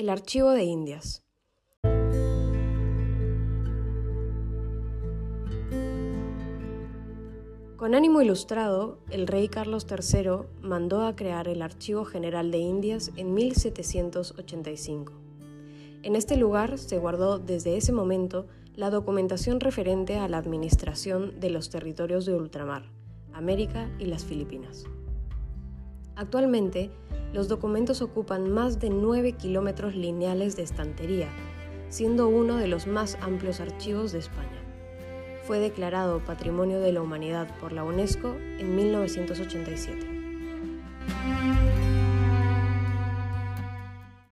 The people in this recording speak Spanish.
El Archivo de Indias. Con ánimo ilustrado, el rey Carlos III mandó a crear el Archivo General de Indias en 1785. En este lugar se guardó desde ese momento la documentación referente a la administración de los territorios de ultramar, América y las Filipinas. Actualmente, los documentos ocupan más de 9 kilómetros lineales de estantería, siendo uno de los más amplios archivos de España fue declarado Patrimonio de la Humanidad por la UNESCO en 1987.